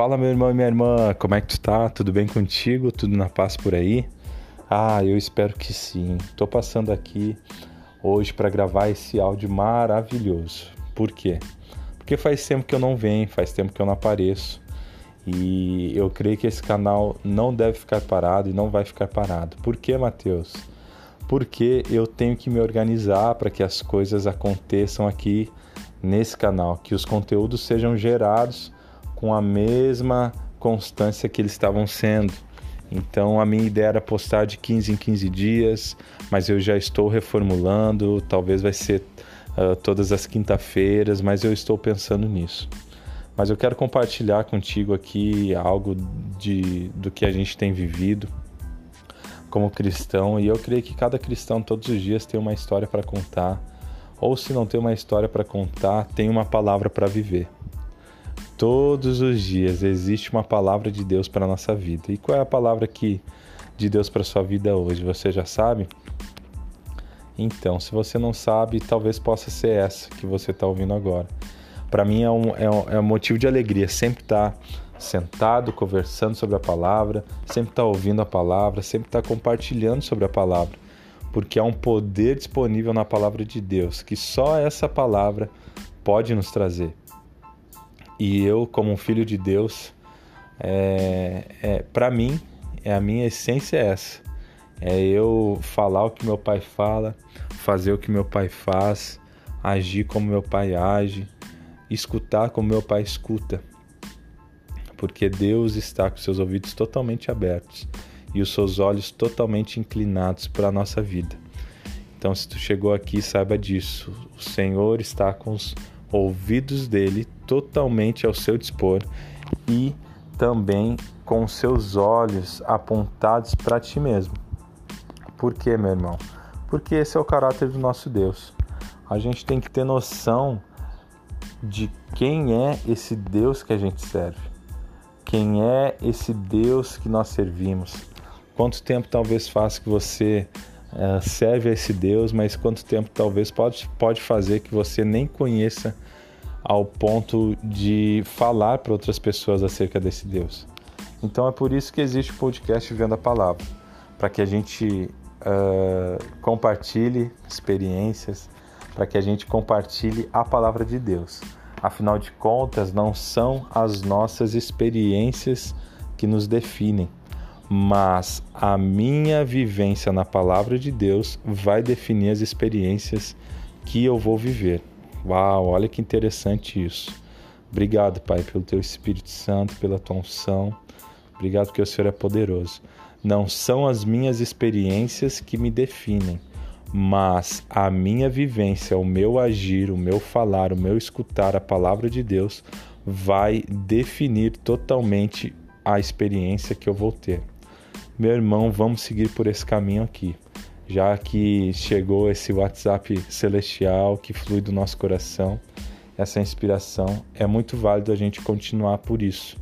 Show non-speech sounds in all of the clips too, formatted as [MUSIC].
Fala, meu irmão e minha irmã, como é que tu tá? Tudo bem contigo? Tudo na paz por aí? Ah, eu espero que sim. Tô passando aqui hoje para gravar esse áudio maravilhoso. Por quê? Porque faz tempo que eu não venho, faz tempo que eu não apareço. E eu creio que esse canal não deve ficar parado e não vai ficar parado. Por quê, Matheus? Porque eu tenho que me organizar para que as coisas aconteçam aqui nesse canal, que os conteúdos sejam gerados com a mesma constância que eles estavam sendo. Então a minha ideia era postar de 15 em 15 dias, mas eu já estou reformulando, talvez vai ser uh, todas as quinta-feiras, mas eu estou pensando nisso. Mas eu quero compartilhar contigo aqui algo de, do que a gente tem vivido como cristão, e eu creio que cada cristão todos os dias tem uma história para contar, ou se não tem uma história para contar, tem uma palavra para viver. Todos os dias existe uma palavra de Deus para a nossa vida. E qual é a palavra que de Deus para a sua vida hoje? Você já sabe? Então, se você não sabe, talvez possa ser essa que você está ouvindo agora. Para mim é um, é, um, é um motivo de alegria sempre estar tá sentado, conversando sobre a palavra, sempre estar tá ouvindo a palavra, sempre estar tá compartilhando sobre a palavra, porque há um poder disponível na palavra de Deus que só essa palavra pode nos trazer. E eu, como um filho de Deus, é, é para mim, é a minha essência é essa. É eu falar o que meu pai fala, fazer o que meu pai faz, agir como meu pai age, escutar como meu pai escuta. Porque Deus está com seus ouvidos totalmente abertos e os seus olhos totalmente inclinados para a nossa vida. Então, se tu chegou aqui, saiba disso. O Senhor está com os ouvidos dele totalmente ao seu dispor e também com seus olhos apontados para ti mesmo. Por quê, meu irmão? Porque esse é o caráter do nosso Deus. A gente tem que ter noção de quem é esse Deus que a gente serve. Quem é esse Deus que nós servimos? Quanto tempo talvez faz que você uh, serve a esse Deus, mas quanto tempo talvez pode, pode fazer que você nem conheça ao ponto de falar para outras pessoas acerca desse Deus. Então é por isso que existe o podcast Vendo a Palavra, para que a gente uh, compartilhe experiências, para que a gente compartilhe a palavra de Deus. Afinal de contas, não são as nossas experiências que nos definem, mas a minha vivência na palavra de Deus vai definir as experiências que eu vou viver. Uau, olha que interessante isso. Obrigado, Pai, pelo teu Espírito Santo, pela tua unção. Obrigado porque o Senhor é poderoso. Não são as minhas experiências que me definem, mas a minha vivência, o meu agir, o meu falar, o meu escutar a palavra de Deus vai definir totalmente a experiência que eu vou ter meu irmão, vamos seguir por esse caminho aqui. Já que chegou esse WhatsApp celestial que flui do nosso coração, essa inspiração, é muito válido a gente continuar por isso.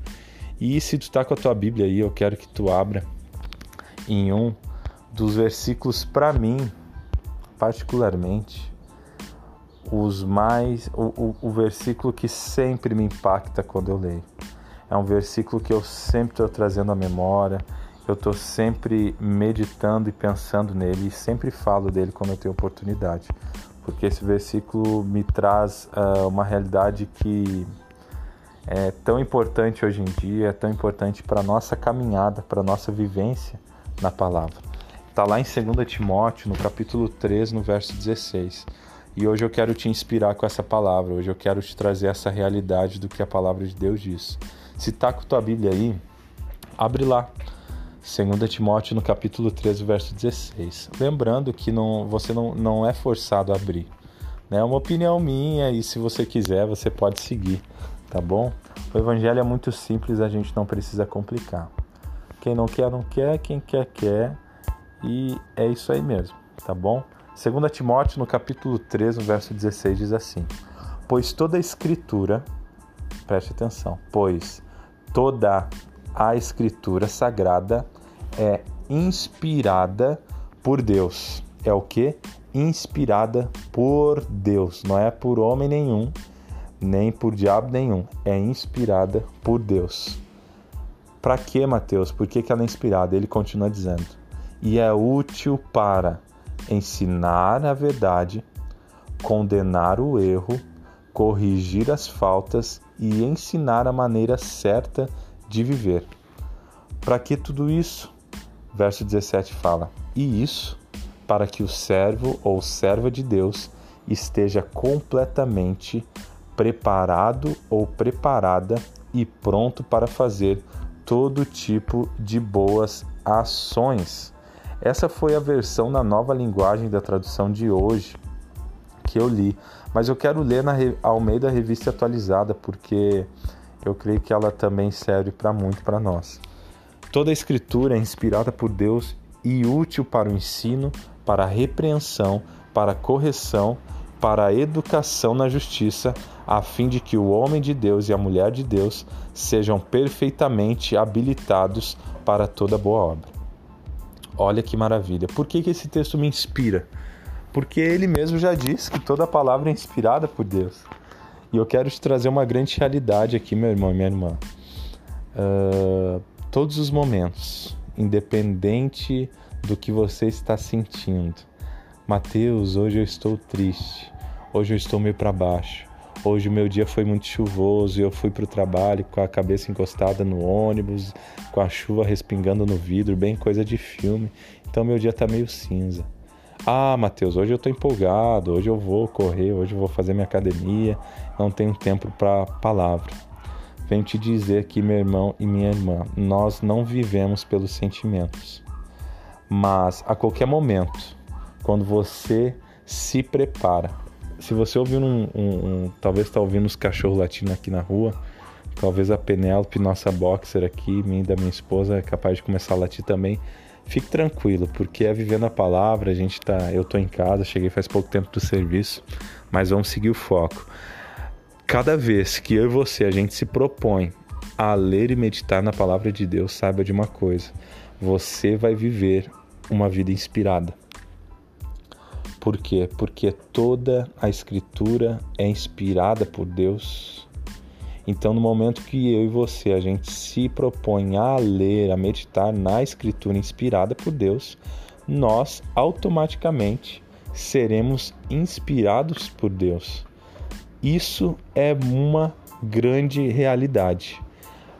E se tu está com a tua Bíblia aí, eu quero que tu abra em um dos versículos para mim, particularmente, os mais o, o, o, versículo que sempre me impacta quando eu leio. É um versículo que eu sempre estou trazendo à memória, eu estou sempre meditando e pensando nele e sempre falo dele quando eu tenho oportunidade, porque esse versículo me traz uh, uma realidade que é tão importante hoje em dia, é tão importante para a nossa caminhada, para a nossa vivência na palavra. Está lá em 2 Timóteo, no capítulo 3, no verso 16. E hoje eu quero te inspirar com essa palavra, hoje eu quero te trazer essa realidade do que a palavra de Deus diz. Se está com tua Bíblia aí, abre lá. 2 Timóteo no capítulo 13, verso 16. Lembrando que não, você não, não é forçado a abrir. Né? É uma opinião minha e se você quiser, você pode seguir, tá bom? O evangelho é muito simples, a gente não precisa complicar. Quem não quer, não quer, quem quer, quer. E é isso aí mesmo, tá bom? 2 Timóteo no capítulo 13, no verso 16 diz assim: Pois toda a escritura, preste atenção, pois toda a escritura sagrada é inspirada por Deus. É o que? Inspirada por Deus. Não é por homem nenhum, nem por diabo nenhum. É inspirada por Deus. Para que, Mateus? Por que, que ela é inspirada? Ele continua dizendo: e é útil para ensinar a verdade, condenar o erro, corrigir as faltas e ensinar a maneira certa de viver. Para que tudo isso? Verso 17 fala: E isso para que o servo ou serva de Deus esteja completamente preparado ou preparada e pronto para fazer todo tipo de boas ações. Essa foi a versão na nova linguagem da tradução de hoje que eu li, mas eu quero ler na Almeida Revista Atualizada porque eu creio que ela também serve para muito para nós. Toda a escritura é inspirada por Deus e útil para o ensino, para a repreensão, para a correção, para a educação na justiça, a fim de que o homem de Deus e a mulher de Deus sejam perfeitamente habilitados para toda boa obra. Olha que maravilha. Por que, que esse texto me inspira? Porque ele mesmo já diz que toda palavra é inspirada por Deus. E eu quero te trazer uma grande realidade aqui, meu irmão e minha irmã. Uh, todos os momentos, independente do que você está sentindo. Mateus, hoje eu estou triste. Hoje eu estou meio para baixo. Hoje o meu dia foi muito chuvoso e eu fui para o trabalho com a cabeça encostada no ônibus, com a chuva respingando no vidro, bem coisa de filme. Então meu dia está meio cinza. Ah, Mateus, hoje eu estou empolgado, hoje eu vou correr, hoje eu vou fazer minha academia, não tenho tempo para palavra. Venho te dizer aqui, meu irmão e minha irmã, nós não vivemos pelos sentimentos. Mas a qualquer momento, quando você se prepara, se você ouvir um, um, um talvez está ouvindo os cachorros latindo aqui na rua, talvez a Penélope, nossa boxer aqui, minha da minha esposa, é capaz de começar a latir também. Fique tranquilo, porque é vivendo a palavra, a gente tá, eu tô em casa, cheguei faz pouco tempo do serviço, mas vamos seguir o foco. Cada vez que eu e você a gente se propõe a ler e meditar na palavra de Deus, saiba de uma coisa: você vai viver uma vida inspirada. Por quê? Porque toda a escritura é inspirada por Deus. Então, no momento que eu e você a gente se propõe a ler, a meditar na escritura inspirada por Deus, nós automaticamente seremos inspirados por Deus. Isso é uma grande realidade.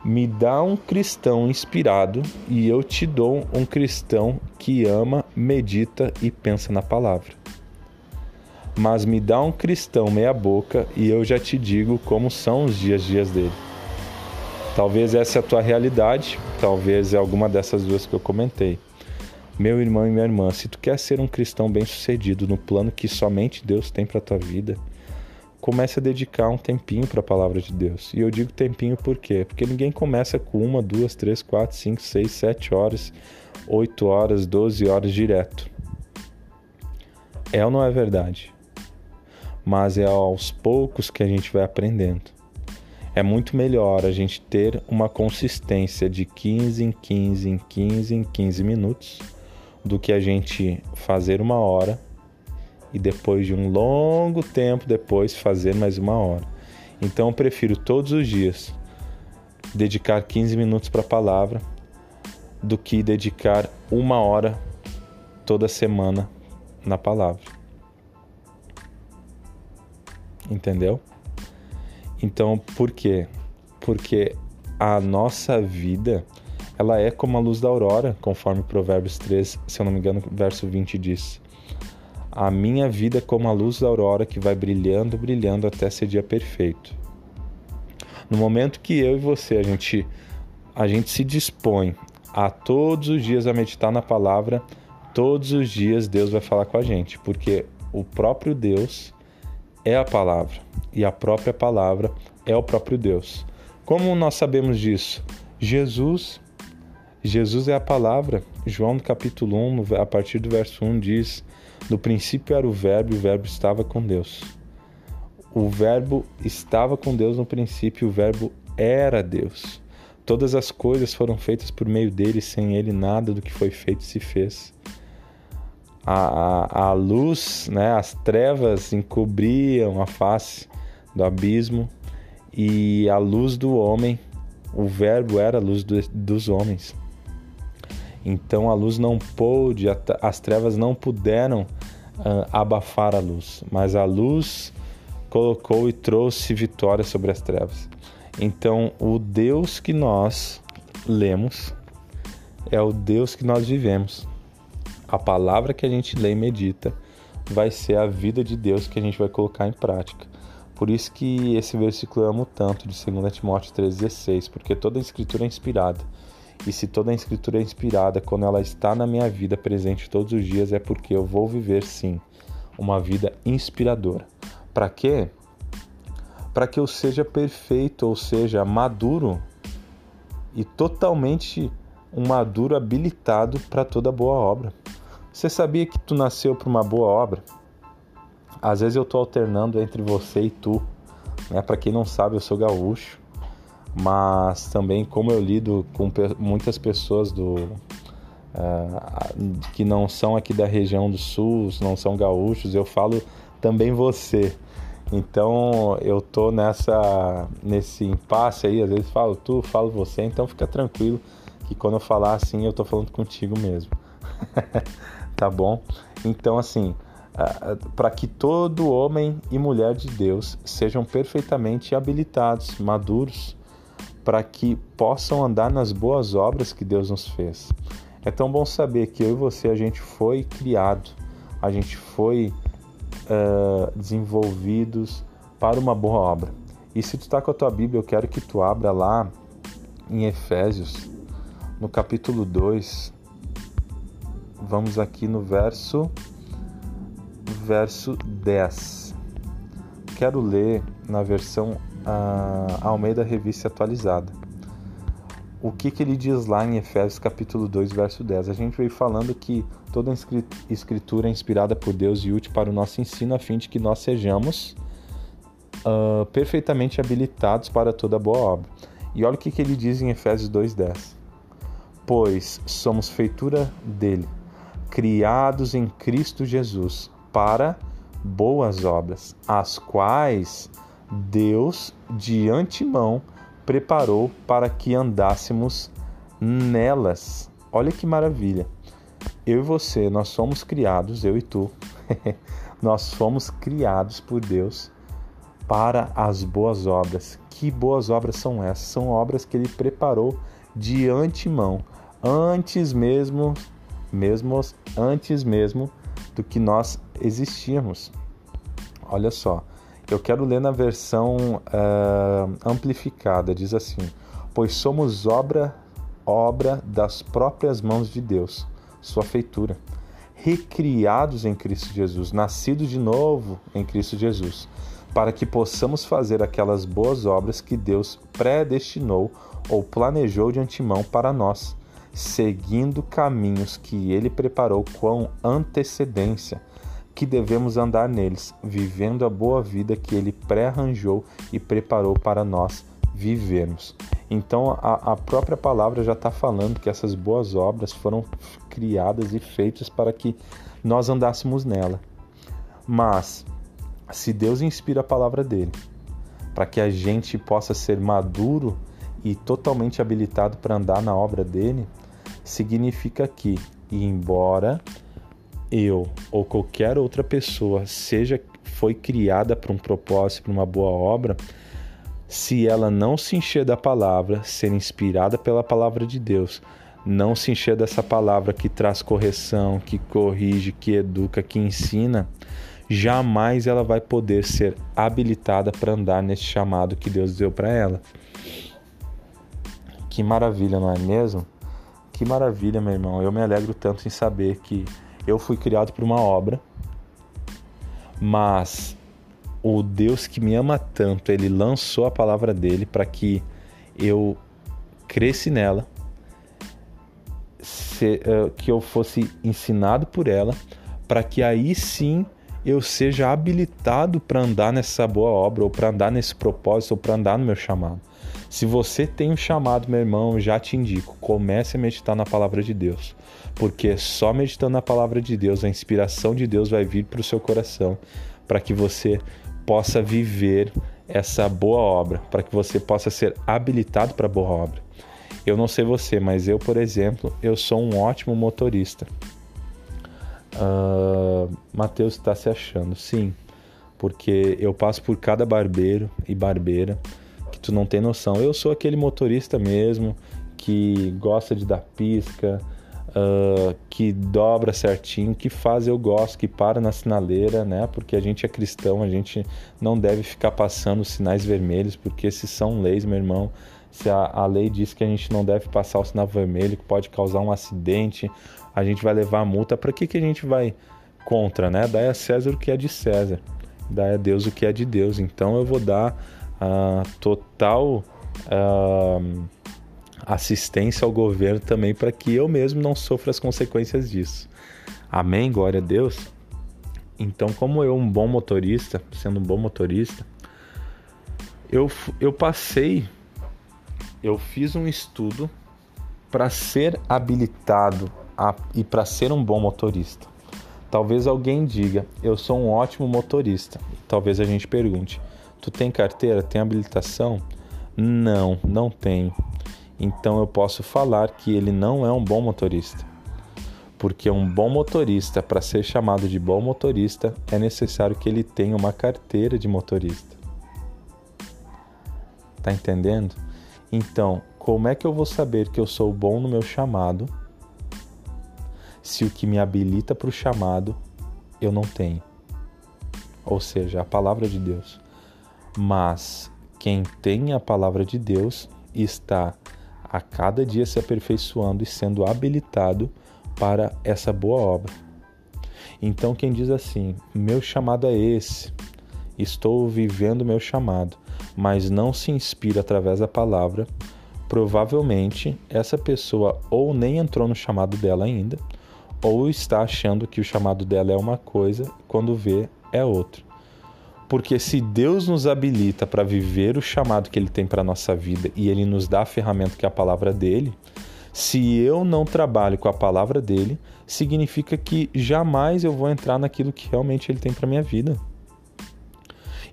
Me dá um cristão inspirado e eu te dou um cristão que ama, medita e pensa na palavra. Mas me dá um cristão meia-boca e eu já te digo como são os dias dias dele. Talvez essa é a tua realidade, talvez é alguma dessas duas que eu comentei. Meu irmão e minha irmã, se tu quer ser um cristão bem-sucedido no plano que somente Deus tem para tua vida, comece a dedicar um tempinho para a palavra de Deus. E eu digo tempinho por quê? Porque ninguém começa com uma, duas, três, quatro, cinco, seis, sete horas, oito horas, doze horas direto. É ou não é verdade? Mas é aos poucos que a gente vai aprendendo. É muito melhor a gente ter uma consistência de 15 em 15 em 15 em 15 minutos do que a gente fazer uma hora e depois de um longo tempo depois fazer mais uma hora. Então eu prefiro todos os dias dedicar 15 minutos para a palavra do que dedicar uma hora toda semana na palavra. Entendeu? Então, por quê? Porque a nossa vida, ela é como a luz da aurora, conforme Provérbios 3, se eu não me engano, verso 20 diz a minha vida como a luz da aurora que vai brilhando, brilhando até ser dia perfeito. No momento que eu e você a gente a gente se dispõe a todos os dias a meditar na palavra, todos os dias Deus vai falar com a gente, porque o próprio Deus é a palavra e a própria palavra é o próprio Deus. Como nós sabemos disso? Jesus Jesus é a palavra. João no capítulo 1, a partir do verso 1 diz: no princípio era o Verbo e o Verbo estava com Deus. O Verbo estava com Deus no princípio, o Verbo era Deus. Todas as coisas foram feitas por meio dele, sem ele nada do que foi feito se fez. A, a, a luz, né, as trevas encobriam a face do abismo e a luz do homem O Verbo era a luz do, dos homens. Então a luz não pôde, as trevas não puderam uh, abafar a luz, mas a luz colocou e trouxe vitória sobre as trevas. Então o Deus que nós lemos é o Deus que nós vivemos. A palavra que a gente lê e medita vai ser a vida de Deus que a gente vai colocar em prática. Por isso que esse versículo eu amo tanto, de 2 Timóteo 3,16, porque toda a escritura é inspirada. E se toda a escritura é inspirada, quando ela está na minha vida presente todos os dias, é porque eu vou viver sim uma vida inspiradora. Para quê? Para que eu seja perfeito, ou seja, maduro e totalmente um maduro habilitado para toda boa obra. Você sabia que tu nasceu para uma boa obra? Às vezes eu estou alternando entre você e tu. Né? Para quem não sabe, eu sou gaúcho, mas também como eu lido com muitas pessoas do uh, que não são aqui da região do sul, não são gaúchos, eu falo também você. Então eu tô nessa nesse impasse aí, às vezes falo tu, falo você, então fica tranquilo que quando eu falar assim eu tô falando contigo mesmo. [LAUGHS] tá bom? Então assim, para que todo homem e mulher de Deus sejam perfeitamente habilitados, maduros, para que possam andar nas boas obras que Deus nos fez. É tão bom saber que eu e você a gente foi criado, a gente foi uh, desenvolvidos para uma boa obra. E se tu está com a tua Bíblia, eu quero que tu abra lá em Efésios, no capítulo 2. Vamos aqui no verso verso 10. Quero ler na versão uh, Almeida Revista Atualizada. O que, que ele diz lá em Efésios capítulo 2, verso 10? A gente veio falando que toda escritura é inspirada por Deus e útil para o nosso ensino, a fim de que nós sejamos uh, perfeitamente habilitados para toda boa obra. E olha o que, que ele diz em Efésios 2,10. Pois somos feitura dele, criados em Cristo Jesus, para boas obras, as quais Deus de antemão preparou para que andássemos nelas. Olha que maravilha. Eu e você, nós somos criados, eu e tu, [LAUGHS] nós fomos criados por Deus para as boas obras. Que boas obras são essas? São obras que ele preparou de antemão, antes mesmo, mesmo antes mesmo do que nós existíamos. Olha só, eu quero ler na versão uh, amplificada, diz assim: Pois somos obra, obra das próprias mãos de Deus, sua feitura, recriados em Cristo Jesus, nascidos de novo em Cristo Jesus, para que possamos fazer aquelas boas obras que Deus predestinou ou planejou de antemão para nós seguindo caminhos que ele preparou com antecedência, que devemos andar neles, vivendo a boa vida que ele pré-arranjou e preparou para nós vivermos. Então a, a própria palavra já está falando que essas boas obras foram criadas e feitas para que nós andássemos nela. Mas se Deus inspira a palavra dele para que a gente possa ser maduro e totalmente habilitado para andar na obra dele, significa que, embora eu ou qualquer outra pessoa seja foi criada para um propósito, para uma boa obra, se ela não se encher da palavra, ser inspirada pela palavra de Deus, não se encher dessa palavra que traz correção, que corrige, que educa, que ensina, jamais ela vai poder ser habilitada para andar nesse chamado que Deus deu para ela. Que maravilha, não é mesmo? Que maravilha, meu irmão. Eu me alegro tanto em saber que eu fui criado por uma obra, mas o Deus que me ama tanto, ele lançou a palavra dele para que eu cresce nela, se, uh, que eu fosse ensinado por ela, para que aí sim eu seja habilitado para andar nessa boa obra, ou para andar nesse propósito, ou para andar no meu chamado. Se você tem um chamado, meu irmão, já te indico, comece a meditar na palavra de Deus, porque só meditando na palavra de Deus, a inspiração de Deus vai vir para o seu coração, para que você possa viver essa boa obra, para que você possa ser habilitado para boa obra. Eu não sei você, mas eu, por exemplo, eu sou um ótimo motorista. Uh, Mateus está se achando, sim, porque eu passo por cada barbeiro e barbeira que tu não tem noção. Eu sou aquele motorista mesmo que gosta de dar pisca, uh, que dobra certinho, que faz eu gosto, que para na sinaleira, né? Porque a gente é cristão, a gente não deve ficar passando sinais vermelhos, porque esses são leis, meu irmão. Se a, a lei diz que a gente não deve passar o sinal vermelho, que pode causar um acidente, a gente vai levar a multa. Para que, que a gente vai contra, né? Dá a César o que é de César, dá a Deus o que é de Deus. Então eu vou dar uh, total. Uh, assistência ao governo também para que eu mesmo não sofra as consequências disso. Amém? Glória a Deus. Então, como eu, um bom motorista, sendo um bom motorista, eu, eu passei, eu fiz um estudo para ser habilitado a, e para ser um bom motorista. Talvez alguém diga, eu sou um ótimo motorista. Talvez a gente pergunte, tu tem carteira, tem habilitação? Não, não tenho então eu posso falar que ele não é um bom motorista. Porque um bom motorista, para ser chamado de bom motorista, é necessário que ele tenha uma carteira de motorista. Tá entendendo? Então, como é que eu vou saber que eu sou bom no meu chamado se o que me habilita para o chamado eu não tenho? Ou seja, a palavra de Deus. Mas quem tem a palavra de Deus está a cada dia se aperfeiçoando e sendo habilitado para essa boa obra. Então, quem diz assim: meu chamado é esse, estou vivendo meu chamado, mas não se inspira através da palavra, provavelmente essa pessoa ou nem entrou no chamado dela ainda, ou está achando que o chamado dela é uma coisa, quando vê é outra. Porque se Deus nos habilita para viver o chamado que Ele tem para a nossa vida e Ele nos dá a ferramenta que é a palavra dele, se eu não trabalho com a palavra dele, significa que jamais eu vou entrar naquilo que realmente Ele tem para minha vida.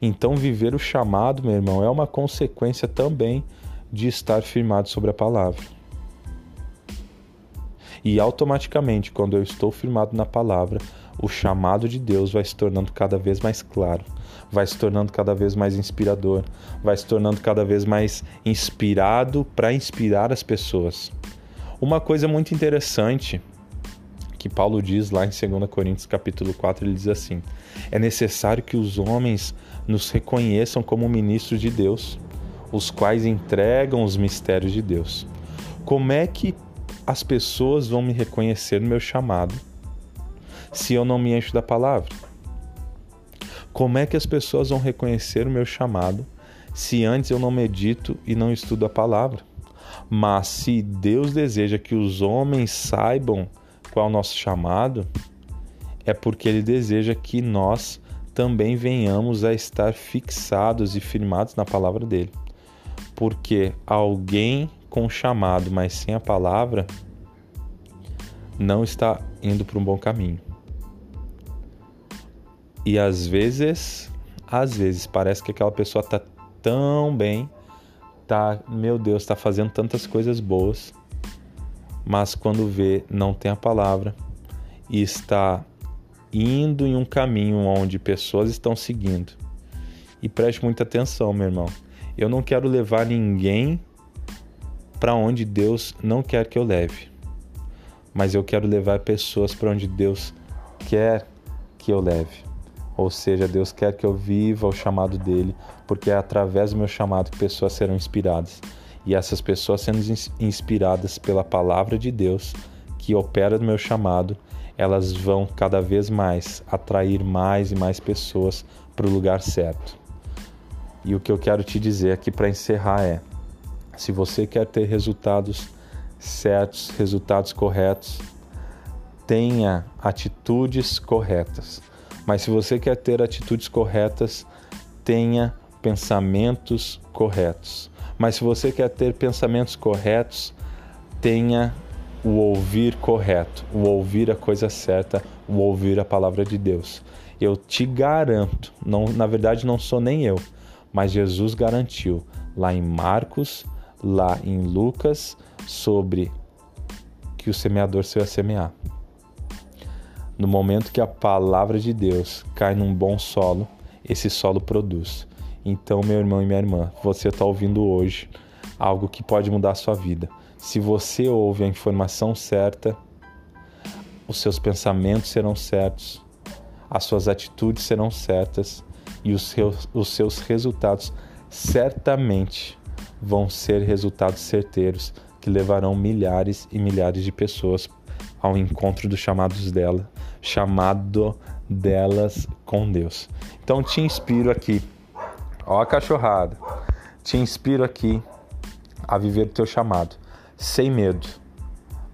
Então, viver o chamado, meu irmão, é uma consequência também de estar firmado sobre a palavra. E automaticamente, quando eu estou firmado na palavra, o chamado de Deus vai se tornando cada vez mais claro, vai se tornando cada vez mais inspirador, vai se tornando cada vez mais inspirado para inspirar as pessoas. Uma coisa muito interessante que Paulo diz lá em 2 Coríntios capítulo 4, ele diz assim: É necessário que os homens nos reconheçam como ministros de Deus, os quais entregam os mistérios de Deus. Como é que as pessoas vão me reconhecer no meu chamado? Se eu não me encho da palavra? Como é que as pessoas vão reconhecer o meu chamado se antes eu não medito e não estudo a palavra? Mas se Deus deseja que os homens saibam qual é o nosso chamado, é porque Ele deseja que nós também venhamos a estar fixados e firmados na palavra dele. Porque alguém com chamado, mas sem a palavra, não está indo para um bom caminho. E às vezes, às vezes parece que aquela pessoa tá tão bem, tá, meu Deus, tá fazendo tantas coisas boas, mas quando vê, não tem a palavra e está indo em um caminho onde pessoas estão seguindo. E preste muita atenção, meu irmão. Eu não quero levar ninguém para onde Deus não quer que eu leve, mas eu quero levar pessoas para onde Deus quer que eu leve. Ou seja, Deus quer que eu viva o chamado dele, porque é através do meu chamado que pessoas serão inspiradas. E essas pessoas sendo inspiradas pela palavra de Deus, que opera no meu chamado, elas vão cada vez mais atrair mais e mais pessoas para o lugar certo. E o que eu quero te dizer aqui para encerrar é: se você quer ter resultados certos, resultados corretos, tenha atitudes corretas. Mas se você quer ter atitudes corretas, tenha pensamentos corretos. Mas se você quer ter pensamentos corretos, tenha o ouvir correto, o ouvir a coisa certa, o ouvir a palavra de Deus. Eu te garanto, não, na verdade não sou nem eu, mas Jesus garantiu lá em Marcos, lá em Lucas, sobre que o semeador se ia semear. No momento que a palavra de Deus cai num bom solo, esse solo produz. Então, meu irmão e minha irmã, você está ouvindo hoje algo que pode mudar a sua vida. Se você ouve a informação certa, os seus pensamentos serão certos, as suas atitudes serão certas e os seus, os seus resultados certamente vão ser resultados certeiros que levarão milhares e milhares de pessoas ao encontro dos chamados dela, chamado delas com Deus. Então te inspiro aqui, ó a cachorrada, te inspiro aqui a viver o teu chamado, sem medo,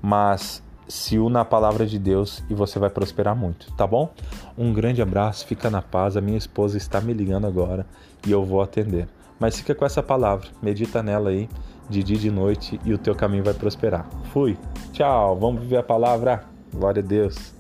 mas se una à palavra de Deus e você vai prosperar muito, tá bom? Um grande abraço, fica na paz. A minha esposa está me ligando agora e eu vou atender. Mas fica com essa palavra, medita nela aí, de dia e de noite, e o teu caminho vai prosperar. Fui, tchau, vamos viver a palavra. Glória a Deus.